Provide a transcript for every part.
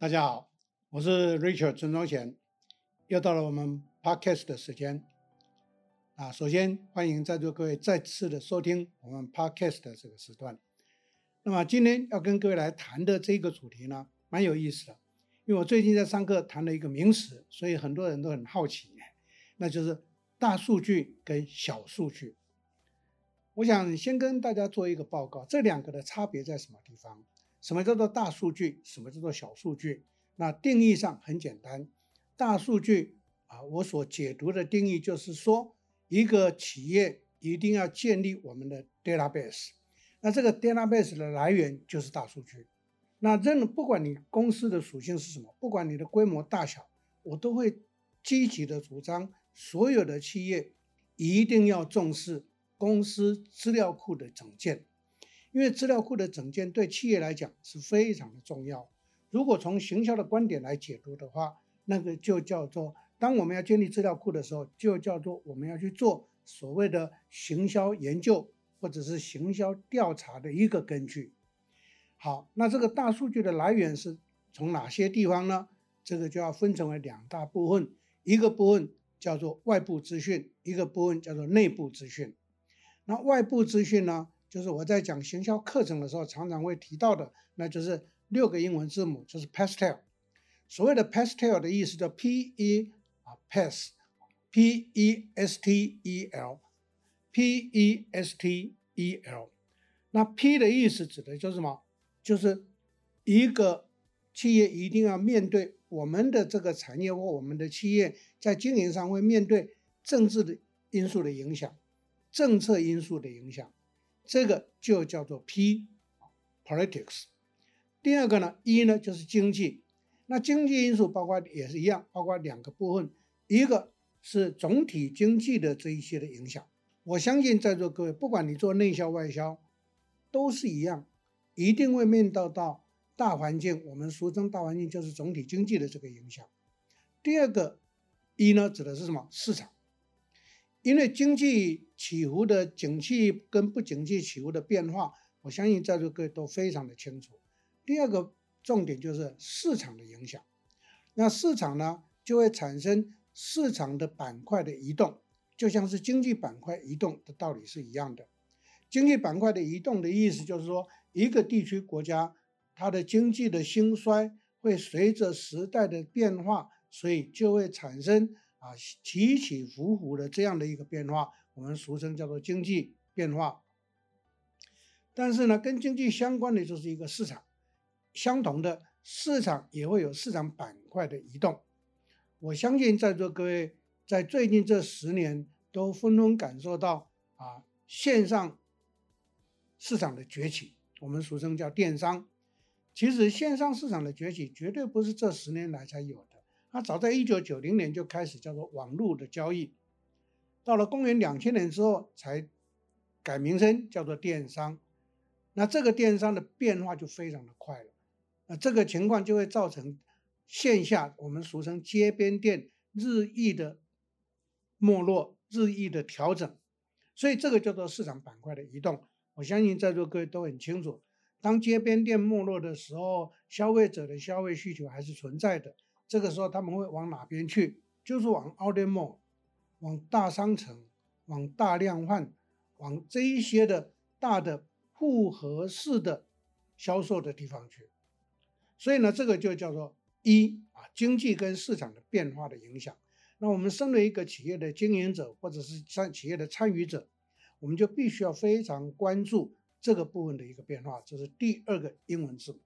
大家好，我是 Richard 陈庄贤，又到了我们 Podcast 的时间啊。首先欢迎在座各位再次的收听我们 Podcast 的这个时段。那么今天要跟各位来谈的这个主题呢，蛮有意思的，因为我最近在上课谈了一个名词，所以很多人都很好奇，那就是大数据跟小数据。我想先跟大家做一个报告，这两个的差别在什么地方？什么叫做大数据？什么叫做小数据？那定义上很简单，大数据啊，我所解读的定义就是说，一个企业一定要建立我们的 database，那这个 database 的来源就是大数据。那任不管你公司的属性是什么，不管你的规模大小，我都会积极的主张，所有的企业一定要重视。公司资料库的整建，因为资料库的整建对企业来讲是非常的重要。如果从行销的观点来解读的话，那个就叫做，当我们要建立资料库的时候，就叫做我们要去做所谓的行销研究或者是行销调查的一个根据。好，那这个大数据的来源是从哪些地方呢？这个就要分成为两大部分，一个部分叫做外部资讯，一个部分叫做内部资讯。那外部资讯呢，就是我在讲行销课程的时候常常会提到的，那就是六个英文字母，就是 pastel。所谓的 pastel 的意思叫 P E 啊 p a s p e s t e l p e s t e l。那 P 的意思指的就是什么？就是一个企业一定要面对我们的这个产业或我们的企业在经营上会面对政治的因素的影响。政策因素的影响，这个就叫做 P，politics。第二个呢，E 呢就是经济。那经济因素包括也是一样，包括两个部分，一个是总体经济的这一些的影响。我相信在座各位，不管你做内销外销，都是一样，一定会面到到大环境。我们俗称大环境就是总体经济的这个影响。第二个 E 呢，指的是什么？市场。因为经济起伏的景气跟不景气起伏的变化，我相信在座各位都非常的清楚。第二个重点就是市场的影响，那市场呢就会产生市场的板块的移动，就像是经济板块移动的道理是一样的。经济板块的移动的意思就是说，一个地区国家它的经济的兴衰会随着时代的变化，所以就会产生。啊，起起伏伏的这样的一个变化，我们俗称叫做经济变化。但是呢，跟经济相关的就是一个市场，相同的市场也会有市场板块的移动。我相信在座各位在最近这十年都纷纷感受到啊，线上市场的崛起，我们俗称叫电商。其实线上市场的崛起绝对不是这十年来才有的。它早在一九九零年就开始叫做网络的交易，到了公元两千年之后才改名称叫做电商。那这个电商的变化就非常的快了，那这个情况就会造成线下我们俗称街边店日益的没落、日益的调整，所以这个叫做市场板块的移动。我相信在座各位都很清楚，当街边店没落的时候，消费者的消费需求还是存在的。这个时候他们会往哪边去？就是往奥店 mall，往大商城，往大量贩，往这一些的大的复合式的销售的地方去。所以呢，这个就叫做一啊，经济跟市场的变化的影响。那我们身为一个企业的经营者或者是参企业的参与者，我们就必须要非常关注这个部分的一个变化。这是第二个英文字母。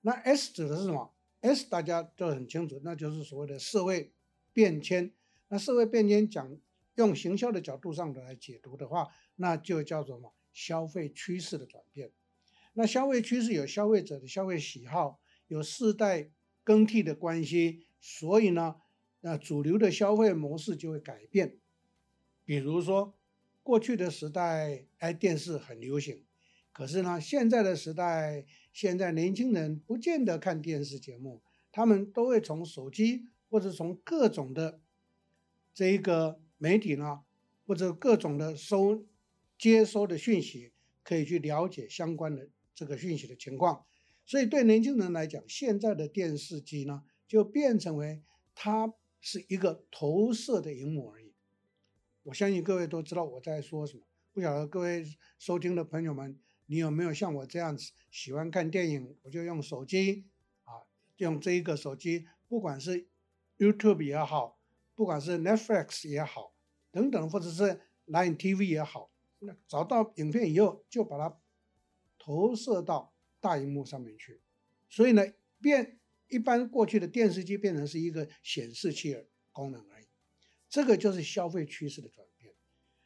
那 S 指的是什么？S 大家都很清楚，那就是所谓的社会变迁。那社会变迁讲用行销的角度上的来解读的话，那就叫做什么？消费趋势的转变。那消费趋势有消费者的消费喜好，有世代更替的关系，所以呢，那主流的消费模式就会改变。比如说，过去的时代，哎，电视很流行。可是呢，现在的时代，现在年轻人不见得看电视节目，他们都会从手机或者从各种的这一个媒体呢，或者各种的收接收的讯息，可以去了解相关的这个讯息的情况。所以对年轻人来讲，现在的电视机呢，就变成为它是一个投射的荧幕而已。我相信各位都知道我在说什么。不晓得各位收听的朋友们，你有没有像我这样子喜欢看电影？我就用手机啊，用这一个手机，不管是 YouTube 也好，不管是 Netflix 也好，等等，或者是 Line TV 也好，那找到影片以后，就把它投射到大荧幕上面去。所以呢，变一般过去的电视机变成是一个显示器的功能而已。这个就是消费趋势的转变。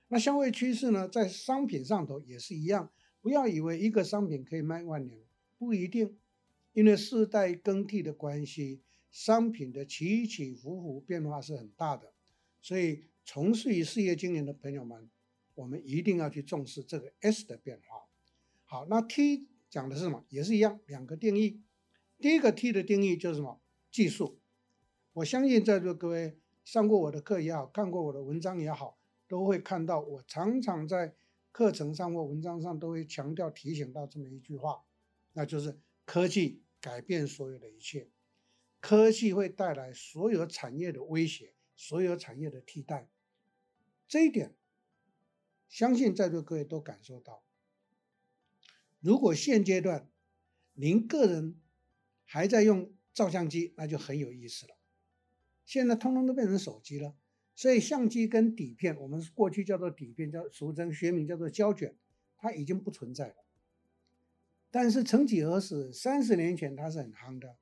那消费趋势呢，在商品上头也是一样。不要以为一个商品可以卖万年，不一定，因为世代更替的关系，商品的起起伏伏变化是很大的。所以，从事于事业经营的朋友们，我们一定要去重视这个 S 的变化。好，那 T 讲的是什么？也是一样，两个定义。第一个 T 的定义就是什么？技术。我相信在座各位。上过我的课也好，看过我的文章也好，都会看到我常常在课程上或文章上都会强调提醒到这么一句话，那就是科技改变所有的一切，科技会带来所有产业的威胁，所有产业的替代。这一点，相信在座各位都感受到。如果现阶段您个人还在用照相机，那就很有意思了。现在通通都变成手机了，所以相机跟底片，我们过去叫做底片，叫俗称学名叫做胶卷，它已经不存在了。但是曾几何时，三十年前它是很夯的。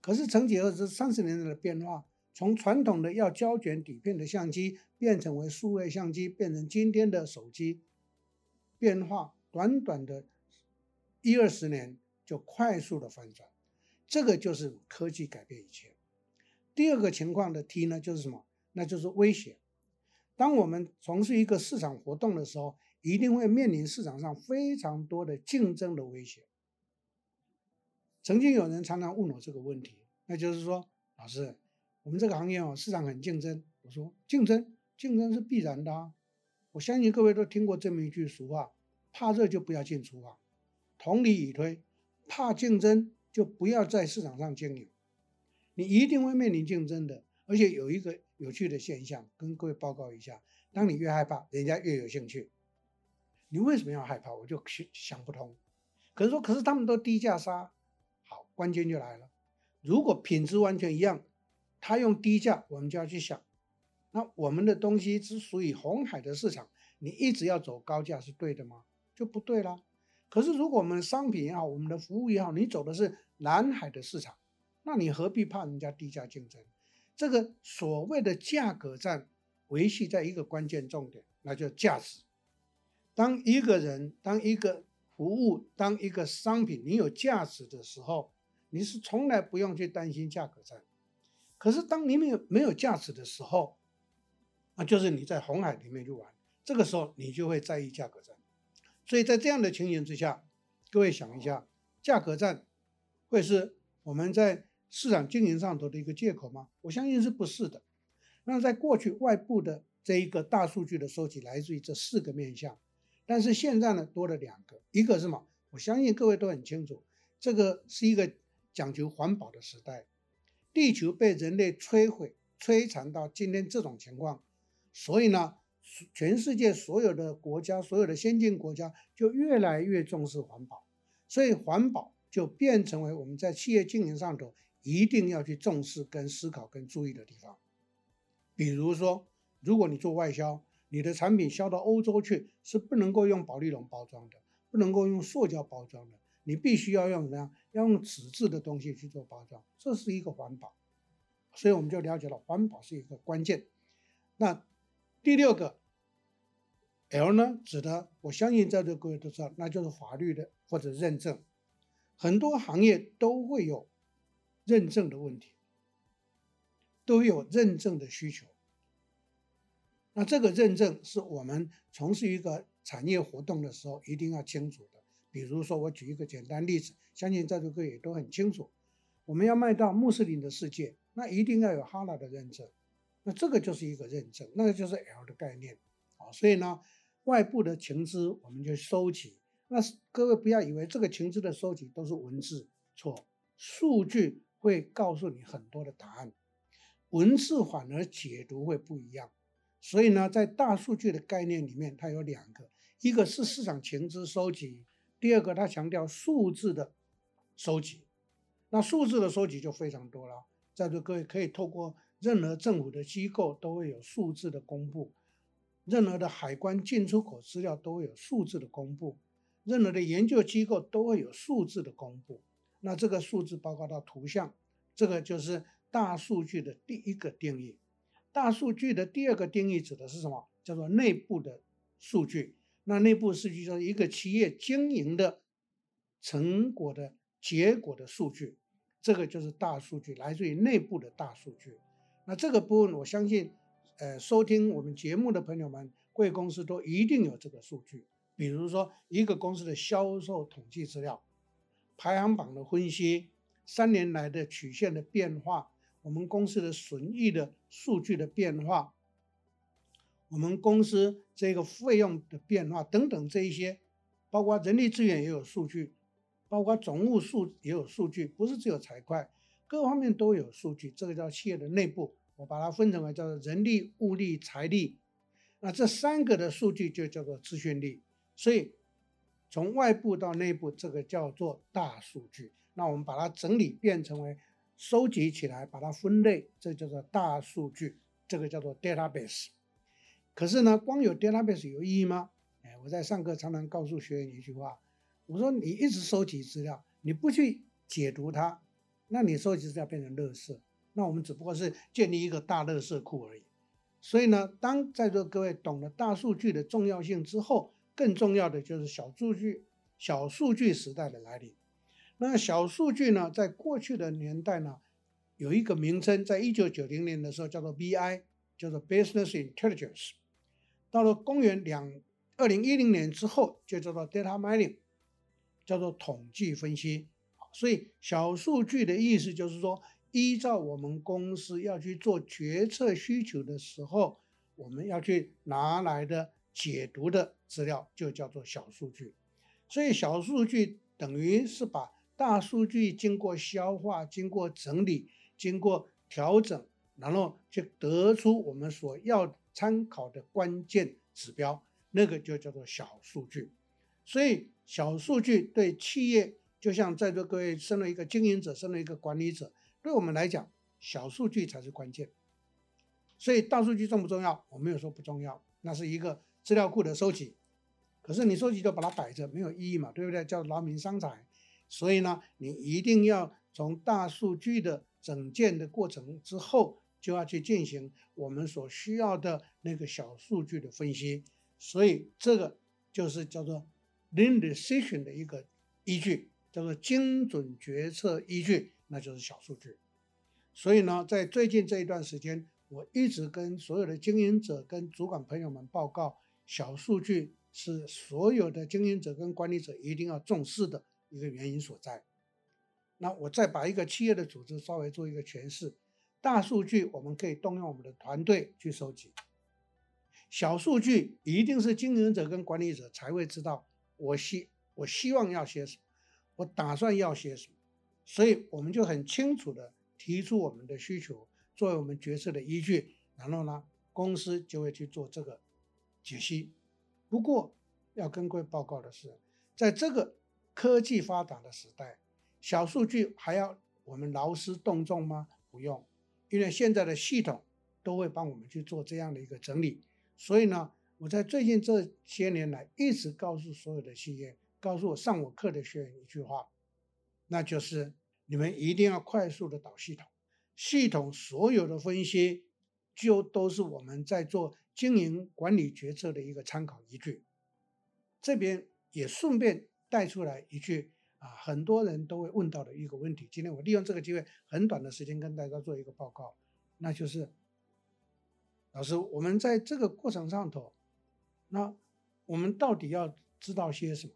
可是曾几何时，三十年来的变化，从传统的要胶卷底片的相机，变成为数位相机，变成今天的手机，变化短短的一二十年就快速的翻转，这个就是科技改变一切。第二个情况的 T 呢，就是什么？那就是威胁。当我们从事一个市场活动的时候，一定会面临市场上非常多的竞争的威胁。曾经有人常常问我这个问题，那就是说，老师，我们这个行业哦，市场很竞争。我说，竞争，竞争是必然的啊。我相信各位都听过这么一句俗话：怕热就不要进厨房。同理以推，怕竞争就不要在市场上经营。你一定会面临竞争的，而且有一个有趣的现象，跟各位报告一下：当你越害怕，人家越有兴趣。你为什么要害怕？我就想不通。可是说，可是他们都低价杀，好，关键就来了。如果品质完全一样，他用低价，我们就要去想，那我们的东西之属于红海的市场，你一直要走高价是对的吗？就不对啦。可是如果我们商品也好，我们的服务也好，你走的是蓝海的市场。那你何必怕人家低价竞争？这个所谓的价格战维系在一个关键重点，那就价值。当一个人、当一个服务、当一个商品，你有价值的时候，你是从来不用去担心价格战。可是当你没有没有价值的时候，那就是你在红海里面去玩，这个时候你就会在意价格战。所以在这样的情形之下，各位想一下，价格战会是我们在市场经营上头的一个借口吗？我相信是不是的。那在过去，外部的这一个大数据的收集来自于这四个面向，但是现在呢，多了两个，一个是什么？我相信各位都很清楚，这个是一个讲究环保的时代，地球被人类摧毁、摧残到今天这种情况，所以呢，全世界所有的国家、所有的先进国家就越来越重视环保，所以环保就变成为我们在企业经营上头。一定要去重视、跟思考、跟注意的地方。比如说，如果你做外销，你的产品销到欧洲去，是不能够用保丽龙包装的，不能够用塑胶包装的，你必须要用什么？要用纸质的东西去做包装，这是一个环保。所以我们就了解了环保是一个关键。那第六个 L 呢，指的我相信在座各位都知道，那就是法律的或者认证，很多行业都会有。认证的问题，都有认证的需求。那这个认证是我们从事一个产业活动的时候一定要清楚的。比如说，我举一个简单例子，相信在座各位也都很清楚。我们要卖到穆斯林的世界，那一定要有哈拉的认证。那这个就是一个认证，那个就是 L 的概念。啊，所以呢，外部的情资我们就收集，那各位不要以为这个情资的收集都是文字，错，数据会告诉你很多的答案，文字反而解读会不一样。所以呢，在大数据的概念里面，它有两个，一个是市场情资收集，第二个它强调数字的收集。那数字的收集就非常多了，在座各位可以透过任何政府的机构都会有数字的公布，任何的海关进出口资料都会有数字的公布，任何的研究机构都会有数字的公布。那这个数字包括到图像，这个就是大数据的第一个定义。大数据的第二个定义指的是什么？叫做内部的数据。那内部数据就是一个企业经营的成果的。结果的数据，这个就是大数据，来自于内部的大数据。那这个部分，我相信，呃，收听我们节目的朋友们，贵公司都一定有这个数据。比如说，一个公司的销售统计资料、排行榜的分析、三年来的曲线的变化、我们公司的损益的数据的变化、我们公司这个费用的变化等等这一些，包括人力资源也有数据。包括总务数也有数据，不是只有财会，各方面都有数据。这个叫企业的内部，我把它分成为叫做人力、物力、财力。那这三个的数据就叫做资讯力。所以从外部到内部，这个叫做大数据。那我们把它整理变成为收集起来，把它分类，这叫做大数据，这个叫做 database。可是呢，光有 database 有意义吗？哎，我在上课常常告诉学员一句话。我说你一直收集资料，你不去解读它，那你收集资料变成垃圾。那我们只不过是建立一个大垃圾库而已。所以呢，当在座各位懂了大数据的重要性之后，更重要的就是小数据、小数据时代的来临。那小数据呢，在过去的年代呢，有一个名称，在一九九零年的时候叫做 BI，叫做 Business Intelligence。到了公元两二零一零年之后，就叫做 Data Mining。叫做统计分析，所以小数据的意思就是说，依照我们公司要去做决策需求的时候，我们要去拿来的解读的资料就叫做小数据。所以小数据等于是把大数据经过消化、经过整理、经过调整，然后去得出我们所要参考的关键指标，那个就叫做小数据。所以。小数据对企业，就像在座各位身为一个经营者，身为一个管理者，对我们来讲，小数据才是关键。所以大数据重不重要？我没有说不重要，那是一个资料库的收集。可是你收集就把它摆着，没有意义嘛，对不对？叫劳民伤财。所以呢，你一定要从大数据的整建的过程之后，就要去进行我们所需要的那个小数据的分析。所以这个就是叫做。Lean Decision 的一个依据叫做精准决策依据，那就是小数据。所以呢，在最近这一段时间，我一直跟所有的经营者、跟主管朋友们报告，小数据是所有的经营者跟管理者一定要重视的一个原因所在。那我再把一个企业的组织稍微做一个诠释，大数据我们可以动用我们的团队去收集，小数据一定是经营者跟管理者才会知道。我希我希望要些什么，我打算要些什么，所以我们就很清楚的提出我们的需求，作为我们决策的依据，然后呢，公司就会去做这个解析。不过要跟各位报告的是，在这个科技发达的时代，小数据还要我们劳师动众吗？不用，因为现在的系统都会帮我们去做这样的一个整理，所以呢。我在最近这些年来一直告诉所有的企业，告诉我上我课的学员一句话，那就是你们一定要快速的导系统，系统所有的分析就都是我们在做经营管理决策的一个参考依据。这边也顺便带出来一句啊，很多人都会问到的一个问题，今天我利用这个机会很短的时间跟大家做一个报告，那就是老师，我们在这个过程上头。那我们到底要知道些什么？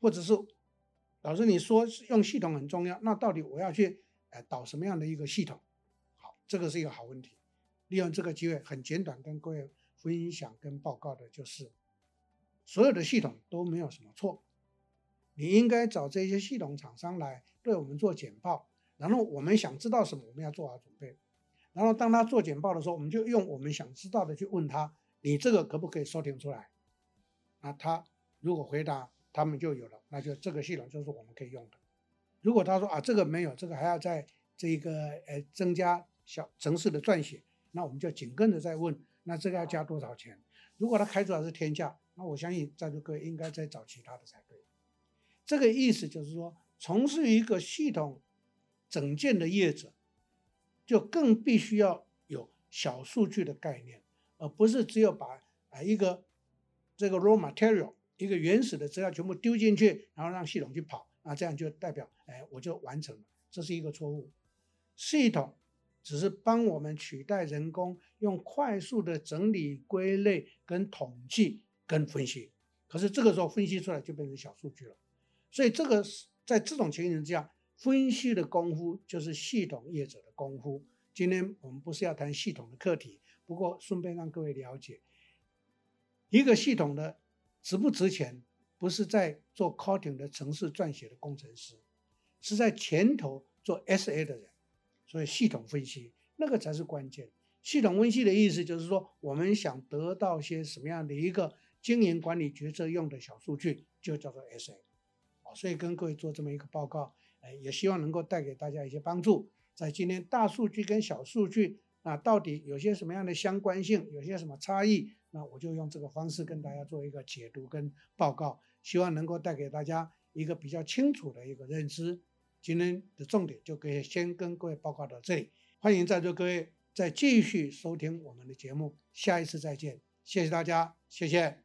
或者是老师你说用系统很重要，那到底我要去呃导什么样的一个系统？好，这个是一个好问题。利用这个机会，很简短跟各位分享跟报告的就是，所有的系统都没有什么错，你应该找这些系统厂商来对我们做简报，然后我们想知道什么，我们要做好准备。然后当他做简报的时候，我们就用我们想知道的去问他，你这个可不可以收听出来？那他如果回答，他们就有了，那就这个系统就是我们可以用的。如果他说啊，这个没有，这个还要在这个呃增加小城市的撰写，那我们就紧跟着再问，那这个要加多少钱？如果他开出来是天价，那我相信在座各位应该再找其他的才对。这个意思就是说，从事一个系统整建的业者，就更必须要有小数据的概念，而不是只有把啊一个这个 raw material 一个原始的资料全部丢进去，然后让系统去跑，那这样就代表哎我就完成了，这是一个错误。系统只是帮我们取代人工，用快速的整理、归类、跟统计、跟分析。可是这个时候分析出来就变成小数据了。所以这个在这种情形之下，分析的功夫就是系统业者的功夫。今天我们不是要谈系统的课题，不过顺便让各位了解，一个系统的值不值钱，不是在做 coding 的程式撰写的工程师，是在前头做 SA 的人。所以系统分析那个才是关键。系统分析的意思就是说，我们想得到些什么样的一个经营管理决策用的小数据，就叫做 SA。所以跟各位做这么一个报告，哎，也希望能够带给大家一些帮助。在今天大数据跟小数据啊，到底有些什么样的相关性，有些什么差异？那我就用这个方式跟大家做一个解读跟报告，希望能够带给大家一个比较清楚的一个认知。今天的重点就可以先跟各位报告到这里，欢迎在座各位再继续收听我们的节目，下一次再见，谢谢大家，谢谢。